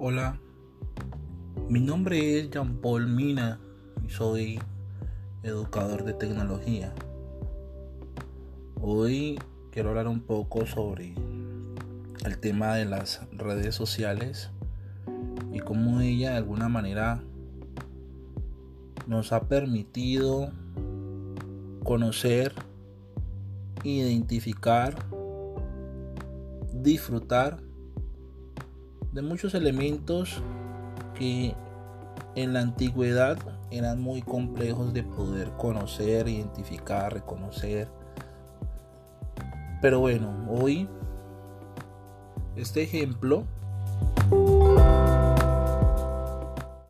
Hola, mi nombre es Jean Paul Mina y soy educador de tecnología. Hoy quiero hablar un poco sobre el tema de las redes sociales y cómo ella de alguna manera nos ha permitido conocer, identificar, disfrutar de muchos elementos que en la antigüedad eran muy complejos de poder conocer, identificar, reconocer. Pero bueno, hoy este ejemplo